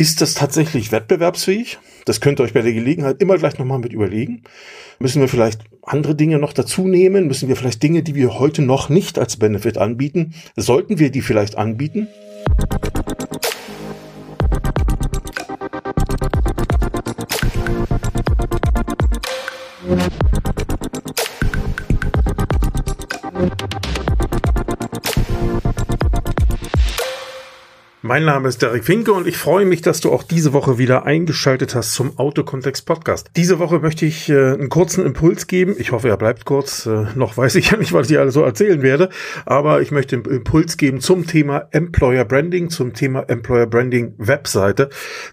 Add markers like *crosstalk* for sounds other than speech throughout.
Ist das tatsächlich wettbewerbsfähig? Das könnt ihr euch bei der Gelegenheit immer gleich nochmal mit überlegen. Müssen wir vielleicht andere Dinge noch dazu nehmen? Müssen wir vielleicht Dinge, die wir heute noch nicht als Benefit anbieten? Sollten wir die vielleicht anbieten? Mein Name ist Derek Finke und ich freue mich, dass du auch diese Woche wieder eingeschaltet hast zum Autokontext Podcast. Diese Woche möchte ich äh, einen kurzen Impuls geben. Ich hoffe, er bleibt kurz. Äh, noch weiß ich ja nicht, was ich alle so erzählen werde, aber ich möchte einen Impuls geben zum Thema Employer Branding, zum Thema Employer Branding Webseite,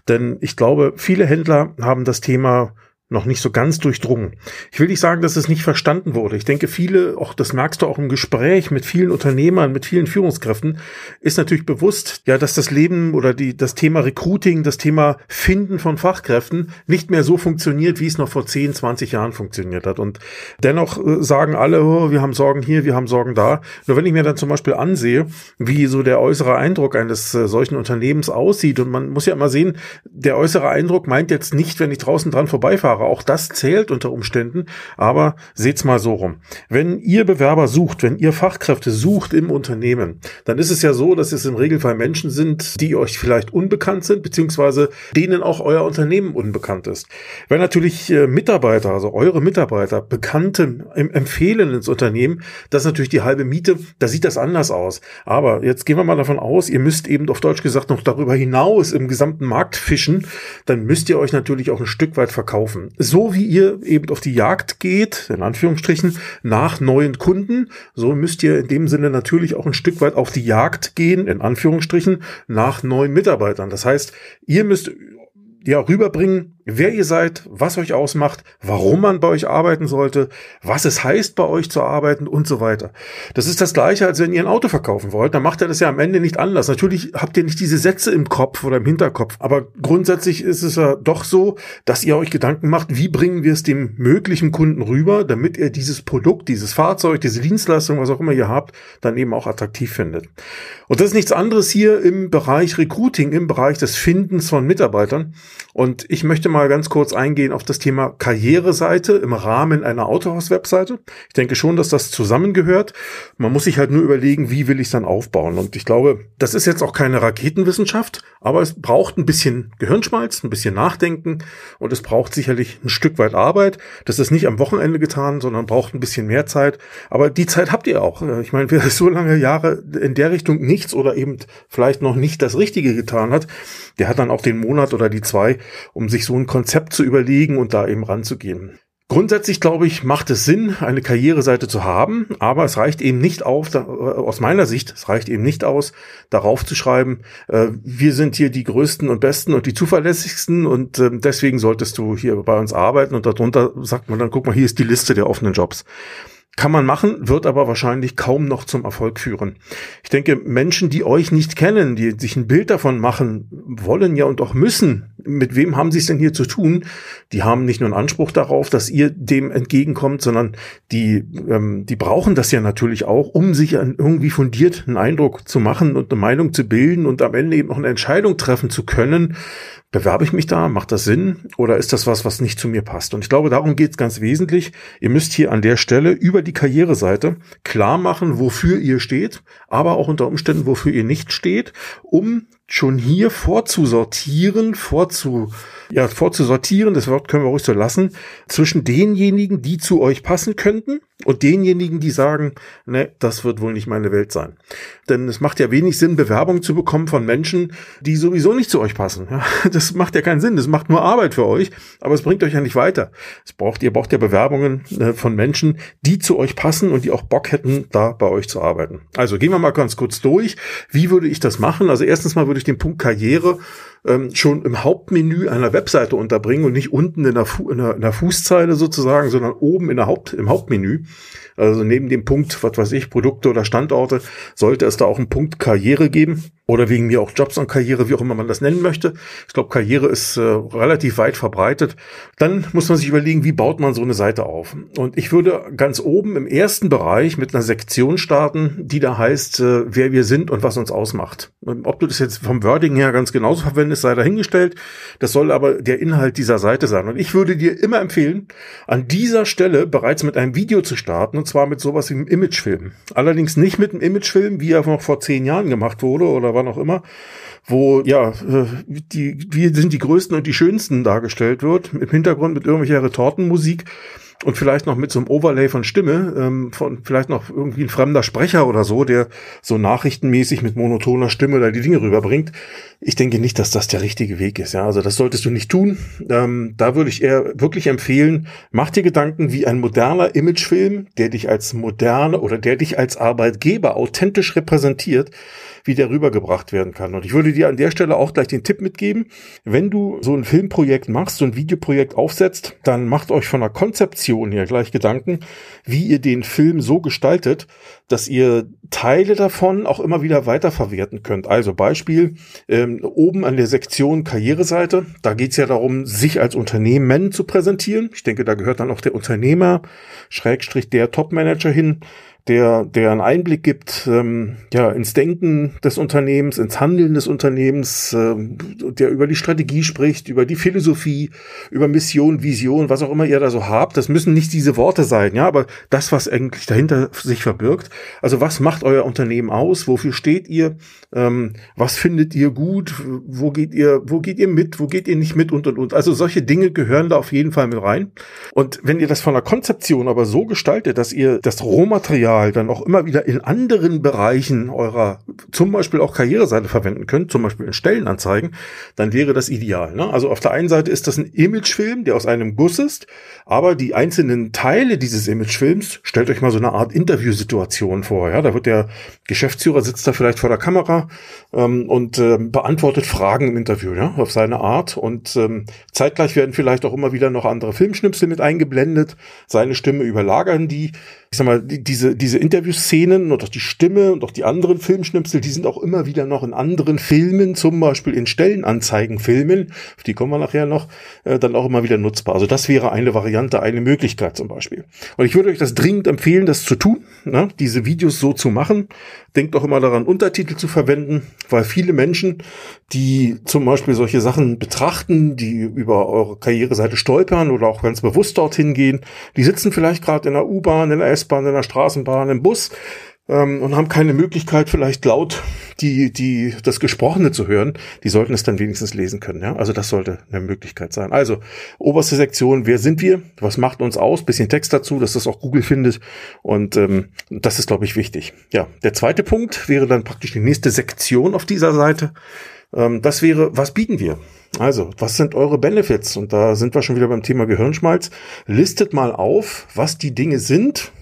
denn ich glaube, viele Händler haben das Thema noch nicht so ganz durchdrungen. Ich will nicht sagen, dass es nicht verstanden wurde. Ich denke, viele, auch das merkst du auch im Gespräch mit vielen Unternehmern, mit vielen Führungskräften, ist natürlich bewusst, ja, dass das Leben oder die, das Thema Recruiting, das Thema Finden von Fachkräften nicht mehr so funktioniert, wie es noch vor 10, 20 Jahren funktioniert hat. Und dennoch äh, sagen alle, oh, wir haben Sorgen hier, wir haben Sorgen da. Nur wenn ich mir dann zum Beispiel ansehe, wie so der äußere Eindruck eines äh, solchen Unternehmens aussieht, und man muss ja immer sehen, der äußere Eindruck meint jetzt nicht, wenn ich draußen dran vorbeifahre, Fahrer. Auch das zählt unter Umständen. Aber seht's mal so rum. Wenn ihr Bewerber sucht, wenn ihr Fachkräfte sucht im Unternehmen, dann ist es ja so, dass es im Regelfall Menschen sind, die euch vielleicht unbekannt sind, beziehungsweise denen auch euer Unternehmen unbekannt ist. Wenn natürlich äh, Mitarbeiter, also eure Mitarbeiter, Bekannte empfehlen ins Unternehmen, das ist natürlich die halbe Miete. Da sieht das anders aus. Aber jetzt gehen wir mal davon aus, ihr müsst eben auf Deutsch gesagt noch darüber hinaus im gesamten Markt fischen, dann müsst ihr euch natürlich auch ein Stück weit verkaufen so wie ihr eben auf die Jagd geht, in Anführungsstrichen, nach neuen Kunden, so müsst ihr in dem Sinne natürlich auch ein Stück weit auf die Jagd gehen, in Anführungsstrichen, nach neuen Mitarbeitern. Das heißt, ihr müsst ja rüberbringen, wer ihr seid, was euch ausmacht, warum man bei euch arbeiten sollte, was es heißt, bei euch zu arbeiten und so weiter. Das ist das gleiche, als wenn ihr ein Auto verkaufen wollt. Dann macht ihr das ja am Ende nicht anders. Natürlich habt ihr nicht diese Sätze im Kopf oder im Hinterkopf, aber grundsätzlich ist es ja doch so, dass ihr euch Gedanken macht, wie bringen wir es dem möglichen Kunden rüber, damit er dieses Produkt, dieses Fahrzeug, diese Dienstleistung, was auch immer ihr habt, dann eben auch attraktiv findet. Und das ist nichts anderes hier im Bereich Recruiting, im Bereich des Findens von Mitarbeitern. Und ich möchte mal ganz kurz eingehen auf das Thema Karriereseite im Rahmen einer Autohaus-Webseite. Ich denke schon, dass das zusammengehört. Man muss sich halt nur überlegen, wie will ich es dann aufbauen. Und ich glaube, das ist jetzt auch keine Raketenwissenschaft, aber es braucht ein bisschen Gehirnschmalz, ein bisschen Nachdenken und es braucht sicherlich ein Stück weit Arbeit. Das ist nicht am Wochenende getan, sondern braucht ein bisschen mehr Zeit. Aber die Zeit habt ihr auch. Ich meine, wer so lange Jahre in der Richtung nichts oder eben vielleicht noch nicht das Richtige getan hat, der hat dann auch den Monat oder die zwei, um sich so ein Konzept zu überlegen und da eben ranzugehen. Grundsätzlich glaube ich, macht es Sinn, eine Karriereseite zu haben, aber es reicht eben nicht auf, da, aus meiner Sicht, es reicht eben nicht aus, darauf zu schreiben, äh, wir sind hier die größten und besten und die zuverlässigsten und äh, deswegen solltest du hier bei uns arbeiten und darunter sagt man dann, guck mal, hier ist die Liste der offenen Jobs. Kann man machen, wird aber wahrscheinlich kaum noch zum Erfolg führen. Ich denke, Menschen, die euch nicht kennen, die sich ein Bild davon machen wollen ja und auch müssen, mit wem haben sie es denn hier zu tun? Die haben nicht nur einen Anspruch darauf, dass ihr dem entgegenkommt, sondern die, ähm, die brauchen das ja natürlich auch, um sich irgendwie fundiert einen Eindruck zu machen und eine Meinung zu bilden und am Ende eben noch eine Entscheidung treffen zu können, Bewerbe ich mich da? Macht das Sinn? Oder ist das was, was nicht zu mir passt? Und ich glaube, darum geht es ganz wesentlich. Ihr müsst hier an der Stelle über die Karriereseite klar machen, wofür ihr steht, aber auch unter Umständen, wofür ihr nicht steht, um schon hier vorzusortieren, vorzu, ja, vorzusortieren, das Wort können wir ruhig so lassen, zwischen denjenigen, die zu euch passen könnten und denjenigen, die sagen, ne, das wird wohl nicht meine Welt sein. Denn es macht ja wenig Sinn, Bewerbungen zu bekommen von Menschen, die sowieso nicht zu euch passen. Ja, *laughs* das macht ja keinen Sinn. Das macht nur Arbeit für euch, aber es bringt euch ja nicht weiter. Es braucht, ihr braucht ja Bewerbungen äh, von Menschen, die zu euch passen und die auch Bock hätten, da bei euch zu arbeiten. Also gehen wir mal ganz kurz durch. Wie würde ich das machen? Also erstens mal würde ich den Punkt Karriere ähm, schon im Hauptmenü einer Webseite unterbringen und nicht unten in der, Fu in der, in der Fußzeile sozusagen, sondern oben in der Haupt, im Hauptmenü. Also neben dem Punkt, was weiß ich, Produkte oder Standorte, sollte es da auch einen Punkt Karriere geben. oder wegen mir auch Jobs und Karriere, wie auch immer man das nennen möchte. Ich glaube, Karriere ist äh, relativ weit verbreitet. Dann muss man sich überlegen, wie baut man so eine Seite auf. Und ich würde ganz oben im ersten Bereich mit einer Sektion starten, die da heißt, äh, wer wir sind und was uns ausmacht. Ob du das jetzt vom Wording her ganz genauso verwendest, sei dahingestellt. Das soll aber der Inhalt dieser Seite sein. Und ich würde dir immer empfehlen, an dieser Stelle bereits mit einem Video zu starten, und zwar mit sowas wie einem Imagefilm. Allerdings nicht mit einem Imagefilm, wie er noch vor zehn Jahren gemacht wurde oder wann auch immer, wo ja äh, die wir sind die größten und die schönsten dargestellt wird im Hintergrund mit irgendwelcher Retortenmusik und vielleicht noch mit so einem Overlay von Stimme, ähm, von vielleicht noch irgendwie ein fremder Sprecher oder so, der so nachrichtenmäßig mit monotoner Stimme da die Dinge rüberbringt. Ich denke nicht, dass das der richtige Weg ist. Ja, also das solltest du nicht tun. Ähm, da würde ich eher wirklich empfehlen, mach dir Gedanken wie ein moderner Imagefilm, der dich als moderne oder der dich als Arbeitgeber authentisch repräsentiert wie der rübergebracht werden kann. Und ich würde dir an der Stelle auch gleich den Tipp mitgeben, wenn du so ein Filmprojekt machst, so ein Videoprojekt aufsetzt, dann macht euch von der Konzeption her gleich Gedanken, wie ihr den Film so gestaltet, dass ihr Teile davon auch immer wieder weiterverwerten könnt. Also Beispiel, ähm, oben an der Sektion Karriereseite, da geht es ja darum, sich als Unternehmen zu präsentieren. Ich denke, da gehört dann auch der Unternehmer, Schrägstrich der Topmanager hin der, der einen Einblick gibt, ähm, ja, ins Denken des Unternehmens, ins Handeln des Unternehmens, ähm, der über die Strategie spricht, über die Philosophie, über Mission, Vision, was auch immer ihr da so habt. Das müssen nicht diese Worte sein, ja, aber das, was eigentlich dahinter sich verbirgt. Also was macht euer Unternehmen aus? Wofür steht ihr? Ähm, was findet ihr gut? Wo geht ihr, wo geht ihr mit? Wo geht ihr nicht mit? Und, und, und. Also solche Dinge gehören da auf jeden Fall mit rein. Und wenn ihr das von der Konzeption aber so gestaltet, dass ihr das Rohmaterial Material dann auch immer wieder in anderen Bereichen eurer, zum Beispiel auch Karriereseite verwenden könnt, zum Beispiel in Stellenanzeigen, dann wäre das ideal. Ne? Also auf der einen Seite ist das ein Imagefilm, der aus einem Guss ist, aber die einzelnen Teile dieses Imagefilms, stellt euch mal so eine Art Interviewsituation vor. Ja? Da wird der Geschäftsführer sitzt da vielleicht vor der Kamera ähm, und äh, beantwortet Fragen im Interview, ja, auf seine Art. Und ähm, zeitgleich werden vielleicht auch immer wieder noch andere Filmschnipsel mit eingeblendet. Seine Stimme überlagern die ich sag mal, diese, diese Interviewszenen und auch die Stimme und auch die anderen Filmschnipsel, die sind auch immer wieder noch in anderen Filmen, zum Beispiel in Stellenanzeigenfilmen, auf die kommen wir nachher noch, äh, dann auch immer wieder nutzbar. Also das wäre eine Variante, eine Möglichkeit zum Beispiel. Und ich würde euch das dringend empfehlen, das zu tun, ne? diese Videos so zu machen. Denkt auch immer daran, Untertitel zu verwenden, weil viele Menschen, die zum Beispiel solche Sachen betrachten, die über eure Karriereseite stolpern oder auch ganz bewusst dorthin gehen, die sitzen vielleicht gerade in der U-Bahn, in der S-Bahn, in der Straßenbahn, im Bus ähm, und haben keine Möglichkeit, vielleicht laut die, die, das Gesprochene zu hören. Die sollten es dann wenigstens lesen können. Ja? Also das sollte eine Möglichkeit sein. Also oberste Sektion, wer sind wir? Was macht uns aus? Bisschen Text dazu, dass das auch Google findet. Und ähm, das ist, glaube ich, wichtig. Ja, der zweite Punkt wäre dann praktisch die nächste Sektion auf dieser Seite. Ähm, das wäre, was bieten wir? Also, was sind eure Benefits? Und da sind wir schon wieder beim Thema Gehirnschmalz. Listet mal auf, was die Dinge sind,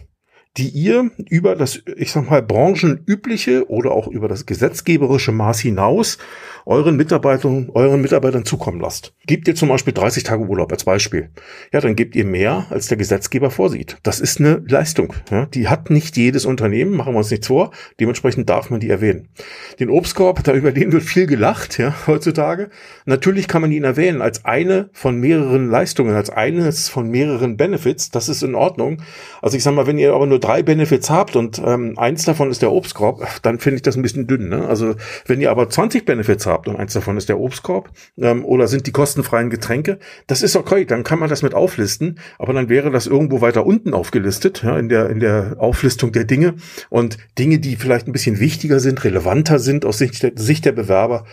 die ihr über das, ich sag mal, branchenübliche oder auch über das gesetzgeberische Maß hinaus euren Mitarbeitern, euren Mitarbeitern zukommen lasst. Gebt ihr zum Beispiel 30 Tage Urlaub als Beispiel. Ja, dann gebt ihr mehr, als der Gesetzgeber vorsieht. Das ist eine Leistung. Ja, die hat nicht jedes Unternehmen, machen wir uns nichts vor. Dementsprechend darf man die erwähnen. Den Obstkorb, da über den wird viel gelacht, ja, heutzutage. Natürlich kann man ihn erwähnen als eine von mehreren Leistungen, als eines von mehreren Benefits. Das ist in Ordnung. Also ich sag mal, wenn ihr aber nur drei Benefits habt und ähm, eins davon ist der Obstkorb, dann finde ich das ein bisschen dünn. Ne? Also wenn ihr aber 20 Benefits habt und eins davon ist der Obstkorb ähm, oder sind die kostenfreien Getränke, das ist okay, dann kann man das mit auflisten, aber dann wäre das irgendwo weiter unten aufgelistet, ja, in der in der Auflistung der Dinge und Dinge, die vielleicht ein bisschen wichtiger sind, relevanter sind aus Sicht der, Sicht der Bewerber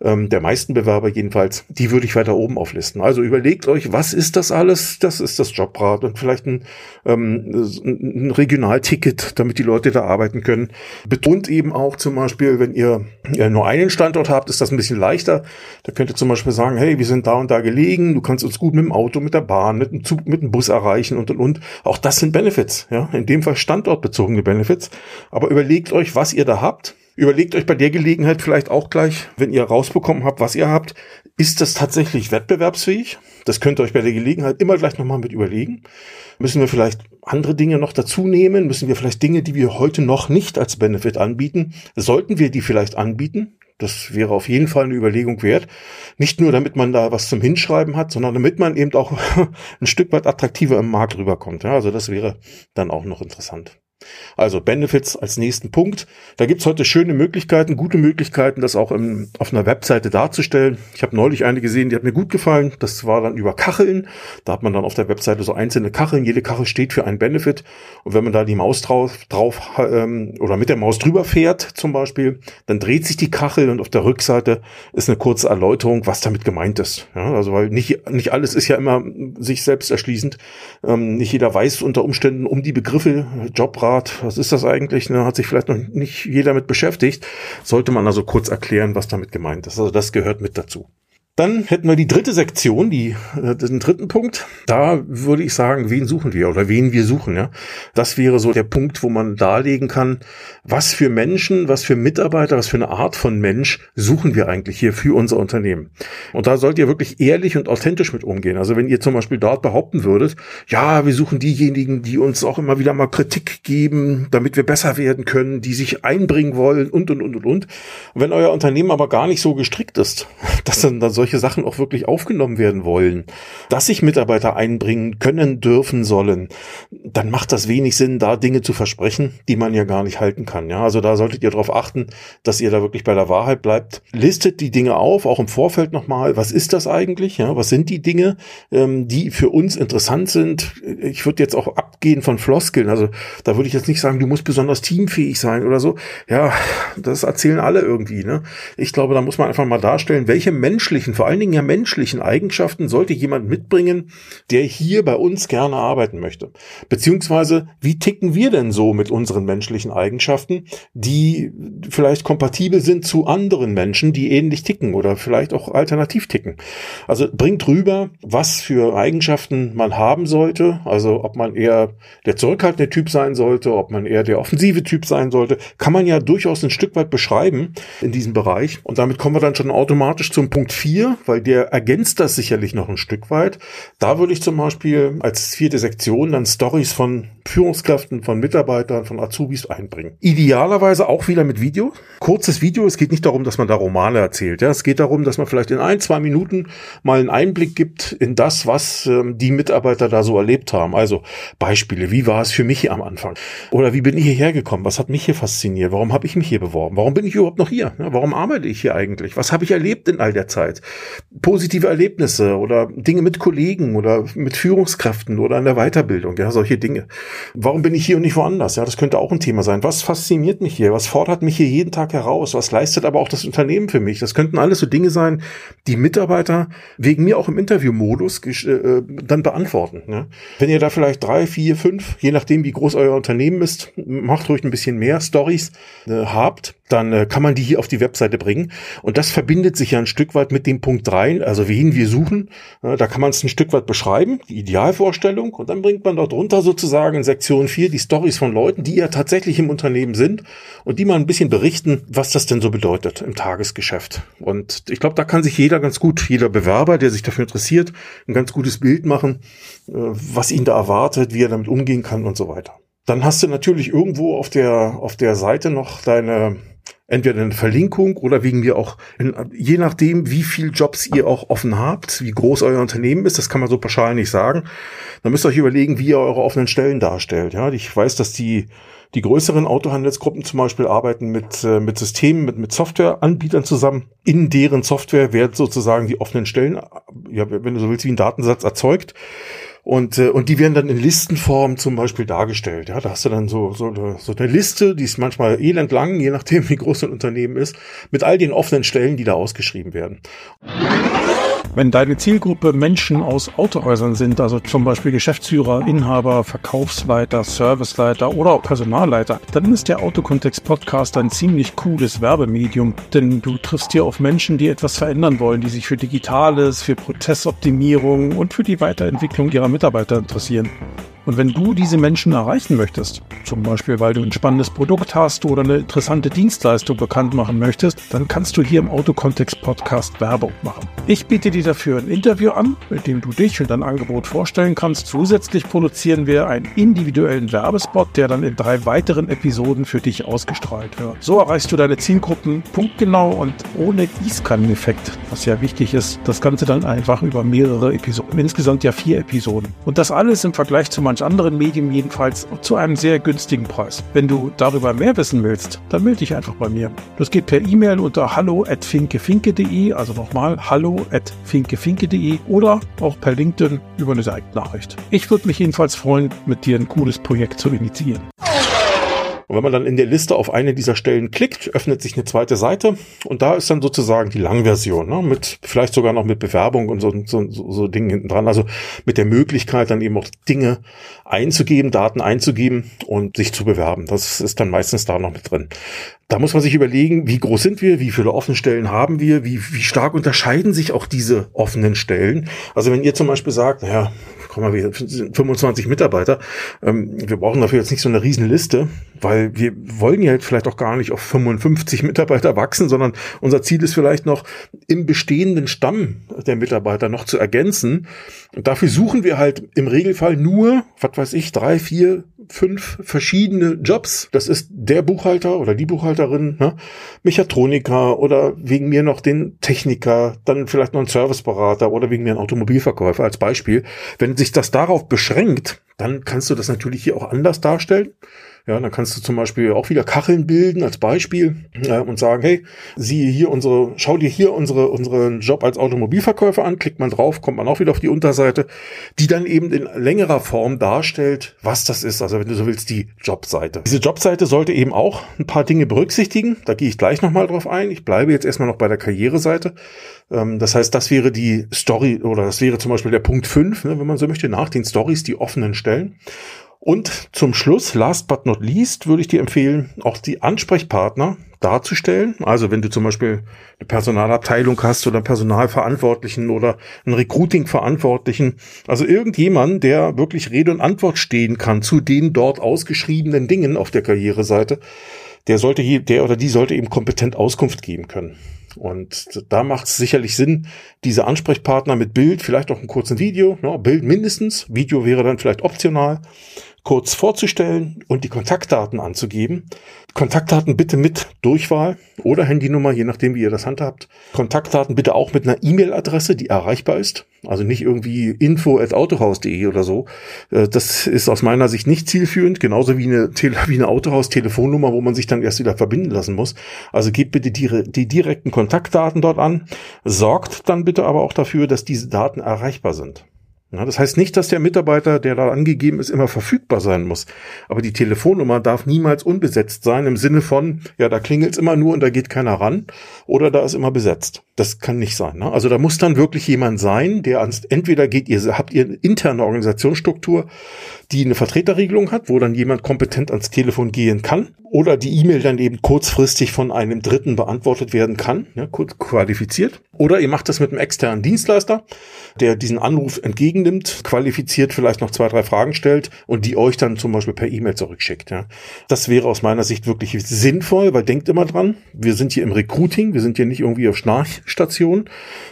ähm, der meisten Bewerber jedenfalls, die würde ich weiter oben auflisten. Also überlegt euch, was ist das alles? Das ist das Jobrad und vielleicht ein, ähm, ein Regionalticket, damit die Leute da arbeiten können. Betont eben auch zum Beispiel, wenn ihr ja, nur einen Standort habt, ist das ein bisschen leichter. Da könnt ihr zum Beispiel sagen, hey, wir sind da und da gelegen, du kannst uns gut mit dem Auto, mit der Bahn, mit dem Zug, mit dem Bus erreichen und und und. Auch das sind Benefits, ja, in dem Fall standortbezogene Benefits. Aber überlegt euch, was ihr da habt Überlegt euch bei der Gelegenheit vielleicht auch gleich, wenn ihr rausbekommen habt, was ihr habt, ist das tatsächlich wettbewerbsfähig? Das könnt ihr euch bei der Gelegenheit immer gleich nochmal mit überlegen. Müssen wir vielleicht andere Dinge noch dazu nehmen? Müssen wir vielleicht Dinge, die wir heute noch nicht als Benefit anbieten, sollten wir die vielleicht anbieten? Das wäre auf jeden Fall eine Überlegung wert. Nicht nur, damit man da was zum Hinschreiben hat, sondern damit man eben auch *laughs* ein Stück weit attraktiver im Markt rüberkommt. Ja, also das wäre dann auch noch interessant. Also Benefits als nächsten Punkt. Da gibt's heute schöne Möglichkeiten, gute Möglichkeiten, das auch im, auf einer Webseite darzustellen. Ich habe neulich eine gesehen, die hat mir gut gefallen. Das war dann über Kacheln. Da hat man dann auf der Webseite so einzelne Kacheln. Jede Kachel steht für einen Benefit. Und wenn man da die Maus drauf, drauf ähm, oder mit der Maus drüber fährt zum Beispiel, dann dreht sich die Kachel und auf der Rückseite ist eine kurze Erläuterung, was damit gemeint ist. Ja, also weil nicht, nicht alles ist ja immer sich selbst erschließend. Ähm, nicht jeder weiß unter Umständen um die Begriffe Jobrat Start, was ist das eigentlich? Ne, hat sich vielleicht noch nicht jeder mit beschäftigt. Sollte man also kurz erklären, was damit gemeint ist. Also das gehört mit dazu. Dann hätten wir die dritte Sektion, die, äh, den dritten Punkt. Da würde ich sagen, wen suchen wir oder wen wir suchen, ja. Das wäre so der Punkt, wo man darlegen kann, was für Menschen, was für Mitarbeiter, was für eine Art von Mensch suchen wir eigentlich hier für unser Unternehmen. Und da sollt ihr wirklich ehrlich und authentisch mit umgehen. Also wenn ihr zum Beispiel dort behaupten würdet, ja, wir suchen diejenigen, die uns auch immer wieder mal Kritik geben, damit wir besser werden können, die sich einbringen wollen und, und, und, und, und. Wenn euer Unternehmen aber gar nicht so gestrickt ist, *laughs* dass dann, dann soll solche Sachen auch wirklich aufgenommen werden wollen, dass sich Mitarbeiter einbringen können, dürfen, sollen, dann macht das wenig Sinn, da Dinge zu versprechen, die man ja gar nicht halten kann. Ja, also da solltet ihr darauf achten, dass ihr da wirklich bei der Wahrheit bleibt. Listet die Dinge auf, auch im Vorfeld nochmal. Was ist das eigentlich? Ja, was sind die Dinge, ähm, die für uns interessant sind? Ich würde jetzt auch abgehen von Floskeln. Also da würde ich jetzt nicht sagen, du musst besonders teamfähig sein oder so. Ja, das erzählen alle irgendwie. Ne? Ich glaube, da muss man einfach mal darstellen, welche menschlichen menschlichen, vor allen Dingen ja menschlichen Eigenschaften sollte jemand mitbringen, der hier bei uns gerne arbeiten möchte. Beziehungsweise, wie ticken wir denn so mit unseren menschlichen Eigenschaften, die vielleicht kompatibel sind zu anderen Menschen, die ähnlich ticken oder vielleicht auch alternativ ticken. Also bringt rüber, was für Eigenschaften man haben sollte, also ob man eher der zurückhaltende Typ sein sollte, ob man eher der offensive Typ sein sollte, kann man ja durchaus ein Stück weit beschreiben in diesem Bereich. Und damit kommen wir dann schon automatisch zum Punkt 4 4, weil der ergänzt das sicherlich noch ein Stück weit. Da würde ich zum Beispiel als vierte Sektion dann Stories von Führungskräften, von Mitarbeitern, von Azubis einbringen. Idealerweise auch wieder mit Video. Kurzes Video. Es geht nicht darum, dass man da Romane erzählt. Ja, es geht darum, dass man vielleicht in ein, zwei Minuten mal einen Einblick gibt in das, was ähm, die Mitarbeiter da so erlebt haben. Also Beispiele. Wie war es für mich am Anfang? Oder wie bin ich hierher gekommen? Was hat mich hier fasziniert? Warum habe ich mich hier beworben? Warum bin ich überhaupt noch hier? Ja, warum arbeite ich hier eigentlich? Was habe ich erlebt in all der Zeit? Positive Erlebnisse oder Dinge mit Kollegen oder mit Führungskräften oder in der Weiterbildung, ja, solche Dinge. Warum bin ich hier und nicht woanders? Ja, das könnte auch ein Thema sein. Was fasziniert mich hier? Was fordert mich hier jeden Tag heraus? Was leistet aber auch das Unternehmen für mich? Das könnten alles so Dinge sein, die Mitarbeiter wegen mir auch im Interviewmodus äh, dann beantworten. Ja? Wenn ihr da vielleicht drei, vier, fünf, je nachdem, wie groß euer Unternehmen ist, macht ruhig ein bisschen mehr Stories äh, habt, dann äh, kann man die hier auf die Webseite bringen. Und das verbindet sich ja ein Stück weit mit dem Punkt 3, also wen wir suchen. Da kann man es ein Stück weit beschreiben, die Idealvorstellung. Und dann bringt man dort runter sozusagen in Sektion 4 die Stories von Leuten, die ja tatsächlich im Unternehmen sind und die mal ein bisschen berichten, was das denn so bedeutet im Tagesgeschäft. Und ich glaube, da kann sich jeder ganz gut, jeder Bewerber, der sich dafür interessiert, ein ganz gutes Bild machen, äh, was ihn da erwartet, wie er damit umgehen kann und so weiter. Dann hast du natürlich irgendwo auf der, auf der Seite noch deine entweder eine Verlinkung oder wegen mir auch, je nachdem, wie viel Jobs ihr auch offen habt, wie groß euer Unternehmen ist, das kann man so pauschal nicht sagen. Dann müsst ihr euch überlegen, wie ihr eure offenen Stellen darstellt. Ja, ich weiß, dass die die größeren Autohandelsgruppen zum Beispiel arbeiten mit, äh, mit Systemen, mit, mit Softwareanbietern zusammen. In deren Software werden sozusagen die offenen Stellen, ja, wenn du so willst, wie ein Datensatz erzeugt. Und, äh, und die werden dann in Listenform zum Beispiel dargestellt. Ja, da hast du dann so, so, so eine Liste, die ist manchmal elend lang, je nachdem, wie groß ein Unternehmen ist, mit all den offenen Stellen, die da ausgeschrieben werden. Wenn deine Zielgruppe Menschen aus Autohäusern sind, also zum Beispiel Geschäftsführer, Inhaber, Verkaufsleiter, Serviceleiter oder auch Personalleiter, dann ist der Autokontext Podcast ein ziemlich cooles Werbemedium, denn du triffst hier auf Menschen, die etwas verändern wollen, die sich für Digitales, für Prozessoptimierung und für die Weiterentwicklung ihrer Mitarbeiter interessieren. Und wenn du diese Menschen erreichen möchtest, zum Beispiel weil du ein spannendes Produkt hast oder eine interessante Dienstleistung bekannt machen möchtest, dann kannst du hier im Autokontext Podcast Werbung machen. Ich biete dir dafür ein Interview an, mit dem du dich und dein Angebot vorstellen kannst. Zusätzlich produzieren wir einen individuellen Werbespot, der dann in drei weiteren Episoden für dich ausgestrahlt wird. So erreichst du deine Zielgruppen punktgenau und ohne Gießkanneneffekt, was ja wichtig ist. Das Ganze dann einfach über mehrere Episoden. Insgesamt ja vier Episoden. Und das alles im Vergleich zu manch anderen Medien jedenfalls zu einem sehr günstigen Preis. Wenn du darüber mehr wissen willst, dann melde dich einfach bei mir. Das geht per E-Mail unter hallo at finkefinke.de, also nochmal hallo at finkefinke.de oder auch per LinkedIn über eine Seitennachricht. Ich würde mich jedenfalls freuen, mit dir ein cooles Projekt zu initiieren. Und wenn man dann in der Liste auf eine dieser Stellen klickt, öffnet sich eine zweite Seite und da ist dann sozusagen die Langversion, ne, mit vielleicht sogar noch mit Bewerbung und so, so, so, Dingen hinten dran. Also mit der Möglichkeit dann eben auch Dinge einzugeben, Daten einzugeben und sich zu bewerben. Das ist dann meistens da noch mit drin. Da muss man sich überlegen, wie groß sind wir, wie viele offene Stellen haben wir, wie, wie stark unterscheiden sich auch diese offenen Stellen. Also wenn ihr zum Beispiel sagt, naja, komm mal, wir sind 25 Mitarbeiter, ähm, wir brauchen dafür jetzt nicht so eine Riesenliste, weil wir wollen ja vielleicht auch gar nicht auf 55 Mitarbeiter wachsen, sondern unser Ziel ist vielleicht noch im bestehenden Stamm der Mitarbeiter noch zu ergänzen. Und dafür suchen wir halt im Regelfall nur, was weiß ich, drei, vier, fünf verschiedene Jobs. Das ist der Buchhalter oder die Buchhalterin, ne? Mechatroniker oder wegen mir noch den Techniker, dann vielleicht noch ein Serviceberater oder wegen mir ein Automobilverkäufer als Beispiel. Wenn sich das darauf beschränkt, dann kannst du das natürlich hier auch anders darstellen. Ja, dann kannst du zum Beispiel auch wieder Kacheln bilden als Beispiel äh, und sagen, hey, siehe hier unsere, schau dir hier unsere, unseren Job als Automobilverkäufer an, klickt man drauf, kommt man auch wieder auf die Unterseite, die dann eben in längerer Form darstellt, was das ist. Also wenn du so willst, die Jobseite. Diese Jobseite sollte eben auch ein paar Dinge berücksichtigen. Da gehe ich gleich nochmal drauf ein. Ich bleibe jetzt erstmal noch bei der Karriereseite. Ähm, das heißt, das wäre die Story oder das wäre zum Beispiel der Punkt 5, ne, wenn man so möchte, nach den Stories, die offenen Stellen. Und zum Schluss, last but not least, würde ich dir empfehlen, auch die Ansprechpartner darzustellen. Also wenn du zum Beispiel eine Personalabteilung hast oder einen Personalverantwortlichen oder einen Recruiting-Verantwortlichen, also irgendjemand, der wirklich Rede und Antwort stehen kann zu den dort ausgeschriebenen Dingen auf der Karriereseite, der sollte hier, der oder die sollte eben kompetent Auskunft geben können. Und da macht es sicherlich Sinn, diese Ansprechpartner mit Bild, vielleicht auch einem kurzen Video, ja, Bild mindestens, Video wäre dann vielleicht optional, kurz vorzustellen und die Kontaktdaten anzugeben. Kontaktdaten bitte mit Durchwahl oder Handynummer, je nachdem, wie ihr das handhabt. Kontaktdaten bitte auch mit einer E-Mail-Adresse, die erreichbar ist. Also nicht irgendwie info at autohaus.de oder so. Äh, das ist aus meiner Sicht nicht zielführend, genauso wie eine, wie eine Autohaus-Telefonnummer, wo man sich dann erst wieder verbinden lassen muss. Also gebt bitte die, die direkten Kontaktdaten dort an. Sorgt dann bitte aber auch dafür, dass diese Daten erreichbar sind. Ja, das heißt nicht, dass der Mitarbeiter, der da angegeben ist, immer verfügbar sein muss. Aber die Telefonnummer darf niemals unbesetzt sein im Sinne von, ja, da klingelt es immer nur und da geht keiner ran oder da ist immer besetzt. Das kann nicht sein. Ne? Also da muss dann wirklich jemand sein, der ans, entweder geht ihr, habt ihr eine interne Organisationsstruktur, die eine Vertreterregelung hat, wo dann jemand kompetent ans Telefon gehen kann oder die E-Mail dann eben kurzfristig von einem Dritten beantwortet werden kann, ja, kurz qualifiziert. Oder ihr macht das mit einem externen Dienstleister, der diesen Anruf entgegennimmt, qualifiziert vielleicht noch zwei, drei Fragen stellt und die euch dann zum Beispiel per E-Mail zurückschickt. Ja. Das wäre aus meiner Sicht wirklich sinnvoll, weil denkt immer dran, wir sind hier im Recruiting, wir sind hier nicht irgendwie auf Schnarchstation.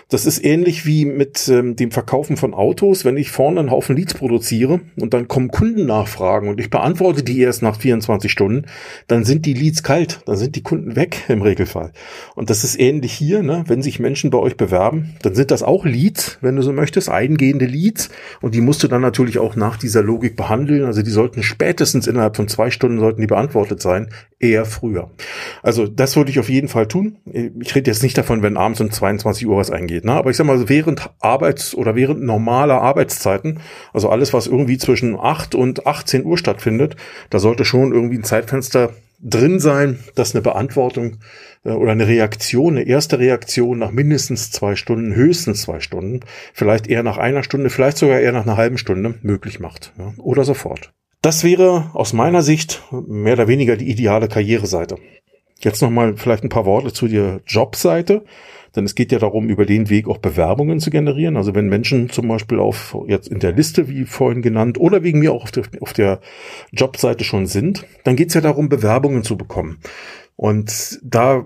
Das ist ähnlich wie mit ähm, dem Verkaufen von Autos, wenn ich vorne einen Haufen Leads produziere und dann kommen Kundennachfragen und ich beantworte die erst nach 24 Stunden, dann sind die Leads kalt, dann sind die Kunden weg im Regelfall. Und das ist ähnlich hier, ne? wenn sich Menschen bei euch bewerben, dann sind das auch Leads, wenn du so möchtest, eingehende Leads und die musst du dann natürlich auch nach dieser Logik behandeln. Also die sollten spätestens innerhalb von zwei Stunden sollten die beantwortet sein, eher früher. Also das würde ich auf jeden Fall tun. Ich rede jetzt nicht davon, wenn abends um 22 Uhr was eingeht, ne? aber ich sag mal, während Arbeits- oder während normaler Arbeitszeiten, also alles, was irgendwie zwischen 8 und 18 Uhr stattfindet, da sollte schon irgendwie ein Zeitfenster drin sein, dass eine Beantwortung äh, oder eine Reaktion, eine erste Reaktion nach mindestens zwei Stunden, höchstens zwei Stunden, vielleicht eher nach einer Stunde, vielleicht sogar eher nach einer halben Stunde möglich macht ja, oder sofort. Das wäre aus meiner Sicht mehr oder weniger die ideale Karriereseite. Jetzt nochmal vielleicht ein paar Worte zu der Jobseite. Denn es geht ja darum, über den Weg auch Bewerbungen zu generieren. Also wenn Menschen zum Beispiel auf jetzt in der Liste, wie vorhin genannt, oder wegen mir auch auf der, auf der Jobseite schon sind, dann geht es ja darum, Bewerbungen zu bekommen. Und da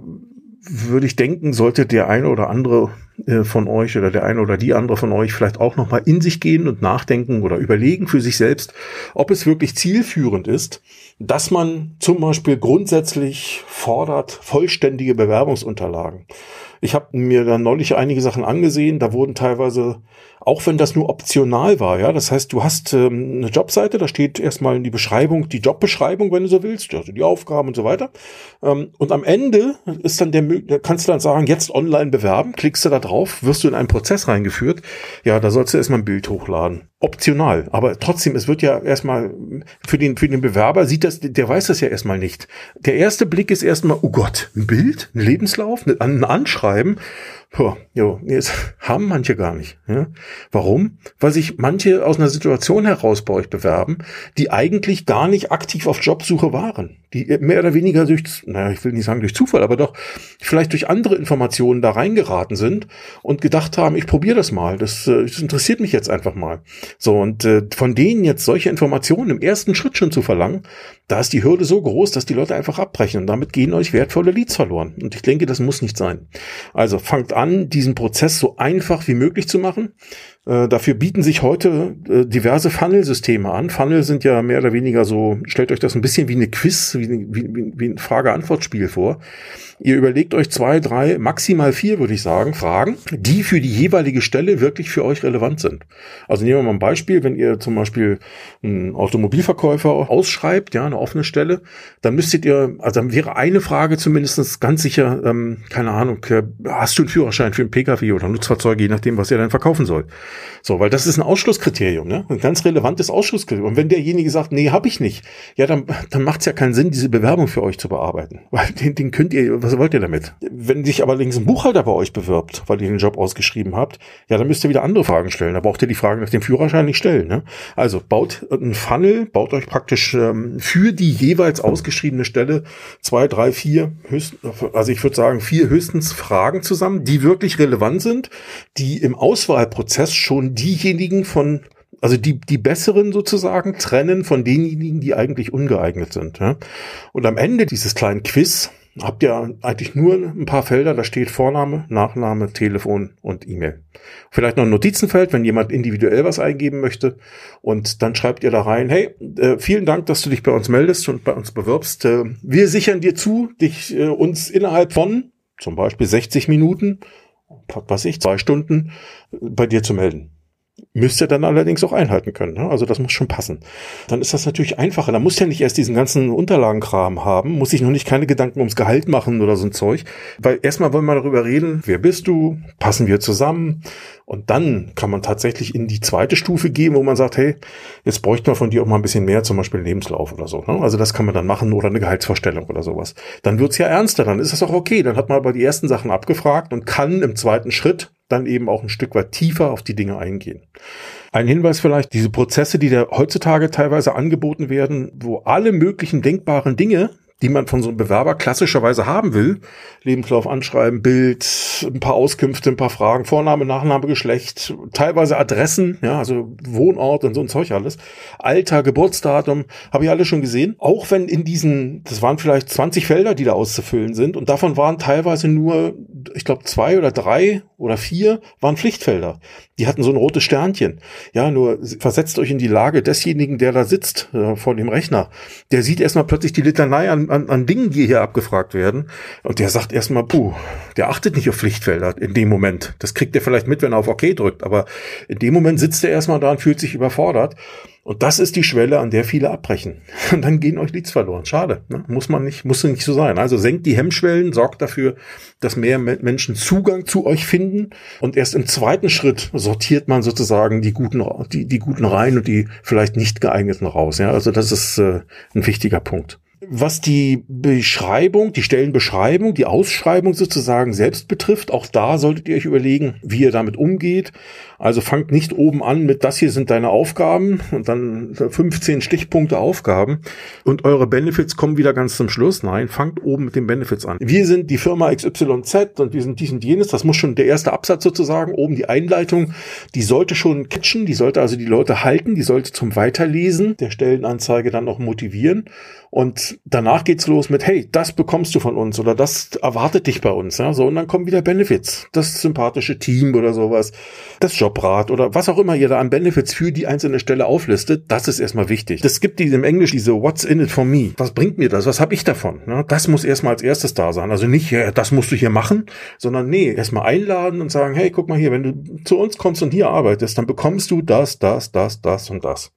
würde ich denken, sollte der eine oder andere äh, von euch oder der eine oder die andere von euch vielleicht auch nochmal in sich gehen und nachdenken oder überlegen für sich selbst, ob es wirklich zielführend ist, dass man zum Beispiel grundsätzlich fordert vollständige Bewerbungsunterlagen. Ich habe mir da neulich einige Sachen angesehen, da wurden teilweise auch wenn das nur optional war, ja. Das heißt, du hast ähm, eine Jobseite, da steht erstmal in die Beschreibung, die Jobbeschreibung, wenn du so willst, also die Aufgaben und so weiter. Ähm, und am Ende ist dann der, kannst du dann sagen, jetzt online bewerben, klickst du da drauf, wirst du in einen Prozess reingeführt. Ja, da sollst du erstmal ein Bild hochladen. Optional. Aber trotzdem, es wird ja erstmal für den, für den Bewerber sieht das, der weiß das ja erstmal nicht. Der erste Blick ist erstmal, oh Gott, ein Bild, ein Lebenslauf, ein Anschreiben schreiben. Puh, jo, das haben manche gar nicht. Ja? Warum? Weil sich manche aus einer Situation heraus bei euch bewerben, die eigentlich gar nicht aktiv auf Jobsuche waren. Die mehr oder weniger durch, naja, ich will nicht sagen durch Zufall, aber doch vielleicht durch andere Informationen da reingeraten sind und gedacht haben, ich probiere das mal. Das, äh, das, interessiert mich jetzt einfach mal. So, und äh, von denen jetzt solche Informationen im ersten Schritt schon zu verlangen, da ist die Hürde so groß, dass die Leute einfach abbrechen und damit gehen euch wertvolle Leads verloren. Und ich denke, das muss nicht sein. Also fangt an, diesen Prozess so einfach wie möglich zu machen. Äh, dafür bieten sich heute äh, diverse Funnel-Systeme an. Funnel sind ja mehr oder weniger so, stellt euch das ein bisschen wie eine Quiz, wie, wie, wie ein Frage-Antwort-Spiel vor. Ihr überlegt euch zwei, drei, maximal vier, würde ich sagen, Fragen, die für die jeweilige Stelle wirklich für euch relevant sind. Also nehmen wir mal ein Beispiel, wenn ihr zum Beispiel einen Automobilverkäufer ausschreibt, ja, eine offene Stelle, dann müsstet ihr, also dann wäre eine Frage zumindest ganz sicher, ähm, keine Ahnung, äh, hast du einen Führerschein für ein Pkw oder Nutzfahrzeuge, je nachdem, was ihr dann verkaufen sollt. So, weil das ist ein Ausschlusskriterium, ne? ein ganz relevantes Ausschlusskriterium. Und wenn derjenige sagt, nee, habe ich nicht, ja, dann, dann macht es ja keinen Sinn, diese Bewerbung für euch zu bearbeiten. Weil den, den könnt ihr, was wollt ihr damit? Wenn sich aber links ein Buchhalter bei euch bewirbt, weil ihr den Job ausgeschrieben habt, ja, dann müsst ihr wieder andere Fragen stellen. Da braucht ihr die Fragen nach dem Führerschein nicht stellen. Ne? Also baut einen Funnel, baut euch praktisch ähm, für die jeweils ausgeschriebene Stelle zwei, drei, vier, höchst, also ich würde sagen vier höchstens Fragen zusammen, die wirklich relevant sind, die im Auswahlprozess schon diejenigen von also die, die besseren sozusagen trennen von denjenigen, die eigentlich ungeeignet sind. Ja? Und am Ende dieses kleinen Quiz habt ihr eigentlich nur ein paar Felder, da steht Vorname, Nachname, Telefon und E-Mail. Vielleicht noch ein Notizenfeld, wenn jemand individuell was eingeben möchte. Und dann schreibt ihr da rein, hey, äh, vielen Dank, dass du dich bei uns meldest und bei uns bewirbst. Äh, wir sichern dir zu, dich äh, uns innerhalb von zum Beispiel 60 Minuten, was ich, zwei Stunden bei dir zu melden müsst ihr dann allerdings auch einhalten können. Ne? Also das muss schon passen. Dann ist das natürlich einfacher. Da muss ja nicht erst diesen ganzen Unterlagenkram haben, muss ich noch nicht keine Gedanken ums Gehalt machen oder so ein Zeug. Weil erstmal wollen wir darüber reden, wer bist du, passen wir zusammen. Und dann kann man tatsächlich in die zweite Stufe gehen, wo man sagt, hey, jetzt bräuchte man von dir auch mal ein bisschen mehr, zum Beispiel Lebenslauf oder so. Ne? Also das kann man dann machen oder eine Gehaltsvorstellung oder sowas. Dann wird's ja ernster, dann ist das auch okay. Dann hat man aber die ersten Sachen abgefragt und kann im zweiten Schritt dann eben auch ein Stück weit tiefer auf die Dinge eingehen. Ein Hinweis vielleicht, diese Prozesse, die da heutzutage teilweise angeboten werden, wo alle möglichen denkbaren Dinge die man von so einem Bewerber klassischerweise haben will. Lebenslauf anschreiben, Bild, ein paar Auskünfte, ein paar Fragen, Vorname, Nachname, Geschlecht, teilweise Adressen, ja, also Wohnort und so ein Zeug alles. Alter, Geburtsdatum, habe ich alle schon gesehen. Auch wenn in diesen, das waren vielleicht 20 Felder, die da auszufüllen sind und davon waren teilweise nur, ich glaube, zwei oder drei oder vier waren Pflichtfelder. Die hatten so ein rotes Sternchen. Ja, nur versetzt euch in die Lage desjenigen, der da sitzt äh, vor dem Rechner. Der sieht erstmal plötzlich die Litanei an, an, an Dingen, die hier abgefragt werden. Und der sagt erstmal, puh, der achtet nicht auf Pflichtfelder in dem Moment. Das kriegt er vielleicht mit, wenn er auf OK drückt. Aber in dem Moment sitzt er erstmal da und fühlt sich überfordert. Und das ist die Schwelle, an der viele abbrechen. *laughs* Und dann gehen euch Leads verloren. Schade. Ne? Muss man nicht, muss nicht so sein. Also senkt die Hemmschwellen, sorgt dafür, dass mehr Menschen Zugang zu euch finden. Und erst im zweiten Schritt sortiert man sozusagen die guten, die, die guten rein und die vielleicht nicht geeigneten raus. Ja, also das ist äh, ein wichtiger Punkt Was die Beschreibung, die Stellenbeschreibung, die Ausschreibung sozusagen selbst betrifft, auch da solltet ihr euch überlegen, wie ihr damit umgeht. Also fangt nicht oben an mit, das hier sind deine Aufgaben und dann 15 Stichpunkte Aufgaben und eure Benefits kommen wieder ganz zum Schluss. Nein, fangt oben mit den Benefits an. Wir sind die Firma XYZ und wir sind dies und jenes. Das muss schon der erste Absatz sozusagen, oben die Einleitung, die sollte schon catchen, die sollte also die Leute halten, die sollte zum Weiterlesen der Stellenanzeige dann auch motivieren. Und danach geht's los mit, hey, das bekommst du von uns oder das erwartet dich bei uns. Ja? So, und dann kommen wieder Benefits. Das sympathische Team oder sowas, das Jobrat oder was auch immer ihr da an Benefits für die einzelne Stelle auflistet, das ist erstmal wichtig. Das gibt die im Englisch diese What's in it for me? Was bringt mir das? Was habe ich davon? Ja? Das muss erstmal als erstes da sein. Also nicht, ja, das musst du hier machen, sondern nee, erstmal einladen und sagen, hey, guck mal hier, wenn du zu uns kommst und hier arbeitest, dann bekommst du das, das, das, das und das.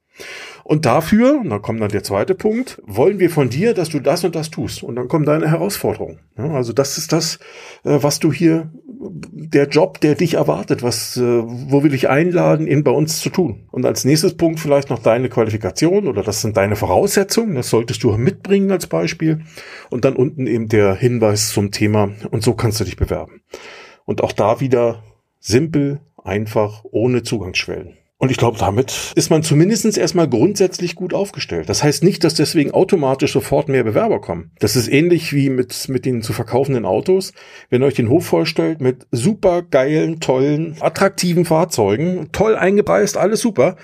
Und dafür, und da kommt dann der zweite Punkt, wollen wir von dir, dass du das und das tust. Und dann kommen deine Herausforderungen. Also das ist das, äh, was du hier, der Job, der dich erwartet, was, äh, wo wir dich einladen, ihn bei uns zu tun. Und als nächstes Punkt vielleicht noch deine Qualifikation oder das sind deine Voraussetzungen. Das solltest du mitbringen als Beispiel. Und dann unten eben der Hinweis zum Thema. Und so kannst du dich bewerben. Und auch da wieder simpel, einfach, ohne Zugangsschwellen. Und ich glaube, damit ist man zumindestens erstmal grundsätzlich gut aufgestellt. Das heißt nicht, dass deswegen automatisch sofort mehr Bewerber kommen. Das ist ähnlich wie mit, mit den zu verkaufenden Autos. Wenn ihr euch den Hof vorstellt mit super geilen, tollen, attraktiven Fahrzeugen, toll eingepreist, alles super,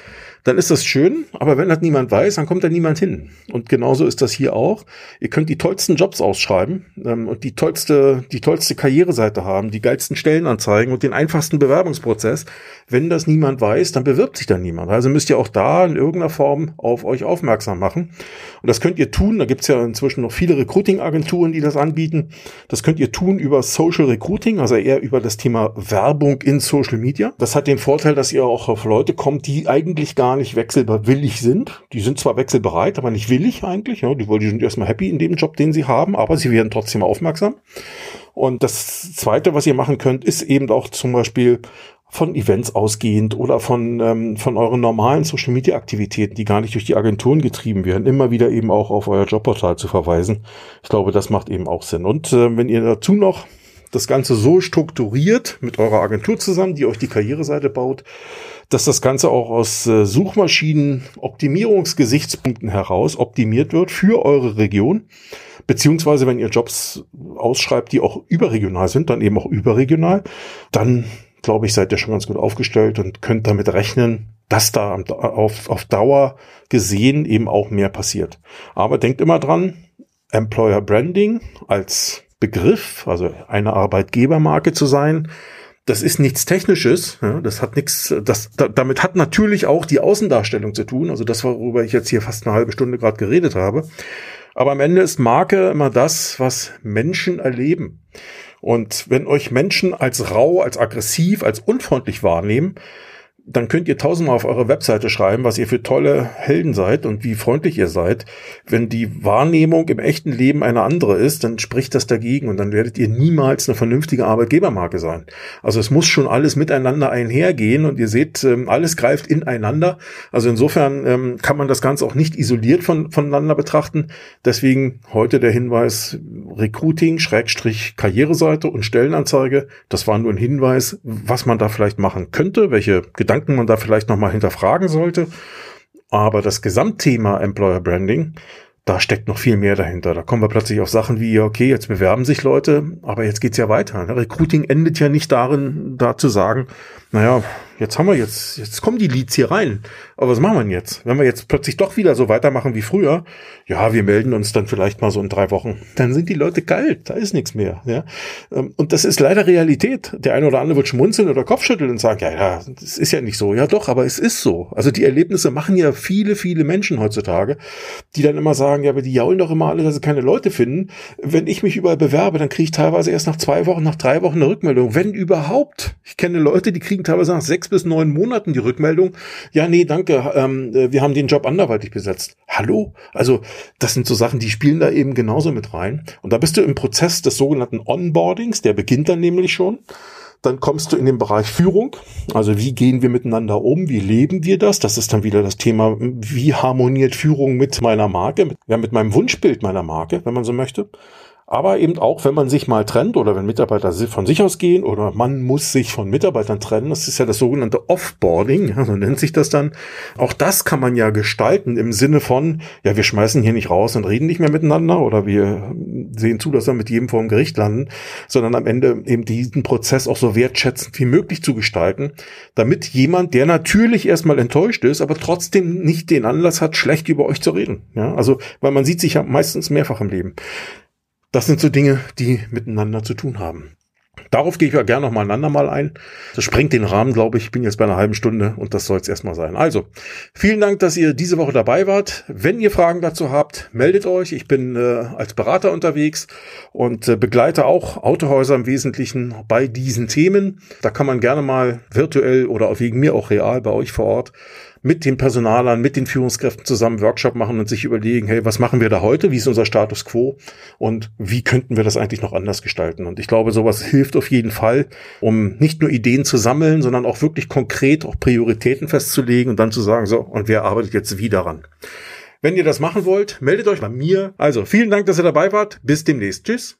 dann ist das schön, aber wenn das niemand weiß, dann kommt da niemand hin. Und genauso ist das hier auch. Ihr könnt die tollsten Jobs ausschreiben ähm, und die tollste, die tollste Karriereseite haben, die geilsten Stellenanzeigen und den einfachsten Bewerbungsprozess. Wenn das niemand weiß, dann bewirbt sich da niemand. Also müsst ihr auch da in irgendeiner Form auf euch aufmerksam machen. Und das könnt ihr tun. Da gibt's ja inzwischen noch viele Recruiting-Agenturen, die das anbieten. Das könnt ihr tun über Social Recruiting, also eher über das Thema Werbung in Social Media. Das hat den Vorteil, dass ihr auch auf Leute kommt, die eigentlich gar nicht wechselwillig sind. Die sind zwar wechselbereit, aber nicht willig eigentlich. Die, die sind erstmal happy in dem Job, den sie haben, aber sie werden trotzdem aufmerksam. Und das Zweite, was ihr machen könnt, ist eben auch zum Beispiel von Events ausgehend oder von, ähm, von euren normalen Social Media Aktivitäten, die gar nicht durch die Agenturen getrieben werden, immer wieder eben auch auf euer Jobportal zu verweisen. Ich glaube, das macht eben auch Sinn. Und äh, wenn ihr dazu noch das Ganze so strukturiert mit eurer Agentur zusammen, die euch die Karriereseite baut, dass das Ganze auch aus äh, Suchmaschinen-Optimierungsgesichtspunkten heraus optimiert wird für eure Region. Beziehungsweise, wenn ihr Jobs ausschreibt, die auch überregional sind, dann eben auch überregional, dann glaube ich, seid ihr schon ganz gut aufgestellt und könnt damit rechnen, dass da auf, auf Dauer gesehen eben auch mehr passiert. Aber denkt immer dran, Employer Branding als Begriff, also eine Arbeitgebermarke zu sein, das ist nichts Technisches, das hat nichts, das, da, damit hat natürlich auch die Außendarstellung zu tun, also das, worüber ich jetzt hier fast eine halbe Stunde gerade geredet habe. Aber am Ende ist Marke immer das, was Menschen erleben. Und wenn euch Menschen als rau, als aggressiv, als unfreundlich wahrnehmen, dann könnt ihr tausendmal auf eure Webseite schreiben, was ihr für tolle Helden seid und wie freundlich ihr seid. Wenn die Wahrnehmung im echten Leben eine andere ist, dann spricht das dagegen und dann werdet ihr niemals eine vernünftige Arbeitgebermarke sein. Also es muss schon alles miteinander einhergehen und ihr seht, ähm, alles greift ineinander. Also insofern ähm, kann man das Ganze auch nicht isoliert von, voneinander betrachten. Deswegen heute der Hinweis Recruiting, Schrägstrich Karriereseite und Stellenanzeige. Das war nur ein Hinweis, was man da vielleicht machen könnte, welche Gedanken Gedanken man da vielleicht nochmal hinterfragen sollte. Aber das Gesamtthema Employer Branding, da steckt noch viel mehr dahinter. Da kommen wir plötzlich auf Sachen wie, okay, jetzt bewerben sich Leute, aber jetzt geht's ja weiter. Recruiting endet ja nicht darin, da zu sagen, naja, jetzt haben wir jetzt, jetzt kommen die Leads hier rein. Aber was machen wir denn jetzt? Wenn wir jetzt plötzlich doch wieder so weitermachen wie früher, ja, wir melden uns dann vielleicht mal so in drei Wochen. Dann sind die Leute kalt, da ist nichts mehr. Ja? Ähm, und das ist leider Realität. Der eine oder andere wird schmunzeln oder Kopfschütteln und sagen, ja, ja, das ist ja nicht so. Ja, doch, aber es ist so. Also die Erlebnisse machen ja viele, viele Menschen heutzutage, die dann immer sagen, ja, aber die jaulen doch immer alle, dass sie keine Leute finden. Wenn ich mich überall bewerbe, dann kriege ich teilweise erst nach zwei Wochen, nach drei Wochen eine Rückmeldung. Wenn überhaupt. Ich kenne Leute, die kriegen teilweise nach sechs bis neun Monaten die Rückmeldung, ja, nee, danke, ähm, äh, wir haben den Job anderweitig besetzt. Hallo? Also das sind so Sachen, die spielen da eben genauso mit rein. Und da bist du im Prozess des sogenannten Onboardings, der beginnt dann nämlich schon. Dann kommst du in den Bereich Führung. Also wie gehen wir miteinander um? Wie leben wir das? Das ist dann wieder das Thema, wie harmoniert Führung mit meiner Marke? Ja, mit meinem Wunschbild meiner Marke, wenn man so möchte. Aber eben auch, wenn man sich mal trennt oder wenn Mitarbeiter von sich aus gehen oder man muss sich von Mitarbeitern trennen, das ist ja das sogenannte Offboarding, *laughs* so nennt sich das dann. Auch das kann man ja gestalten im Sinne von, ja, wir schmeißen hier nicht raus und reden nicht mehr miteinander oder wir sehen zu, dass wir mit jedem vor dem Gericht landen, sondern am Ende eben diesen Prozess auch so wertschätzend wie möglich zu gestalten, damit jemand, der natürlich erstmal enttäuscht ist, aber trotzdem nicht den Anlass hat, schlecht über euch zu reden. Ja, also, weil man sieht sich ja meistens mehrfach im Leben. Das sind so Dinge, die miteinander zu tun haben. Darauf gehe ich ja gerne noch mal ein andermal ein. Das sprengt den Rahmen, glaube ich. Ich bin jetzt bei einer halben Stunde und das soll es erstmal sein. Also, vielen Dank, dass ihr diese Woche dabei wart. Wenn ihr Fragen dazu habt, meldet euch. Ich bin äh, als Berater unterwegs und äh, begleite auch Autohäuser im Wesentlichen bei diesen Themen. Da kann man gerne mal virtuell oder wegen mir auch real bei euch vor Ort mit den Personalern, mit den Führungskräften zusammen Workshop machen und sich überlegen, hey, was machen wir da heute? Wie ist unser Status quo? Und wie könnten wir das eigentlich noch anders gestalten? Und ich glaube, sowas hilft auf jeden Fall, um nicht nur Ideen zu sammeln, sondern auch wirklich konkret auch Prioritäten festzulegen und dann zu sagen, so, und wer arbeitet jetzt wie daran? Wenn ihr das machen wollt, meldet euch bei mir. Also vielen Dank, dass ihr dabei wart. Bis demnächst. Tschüss.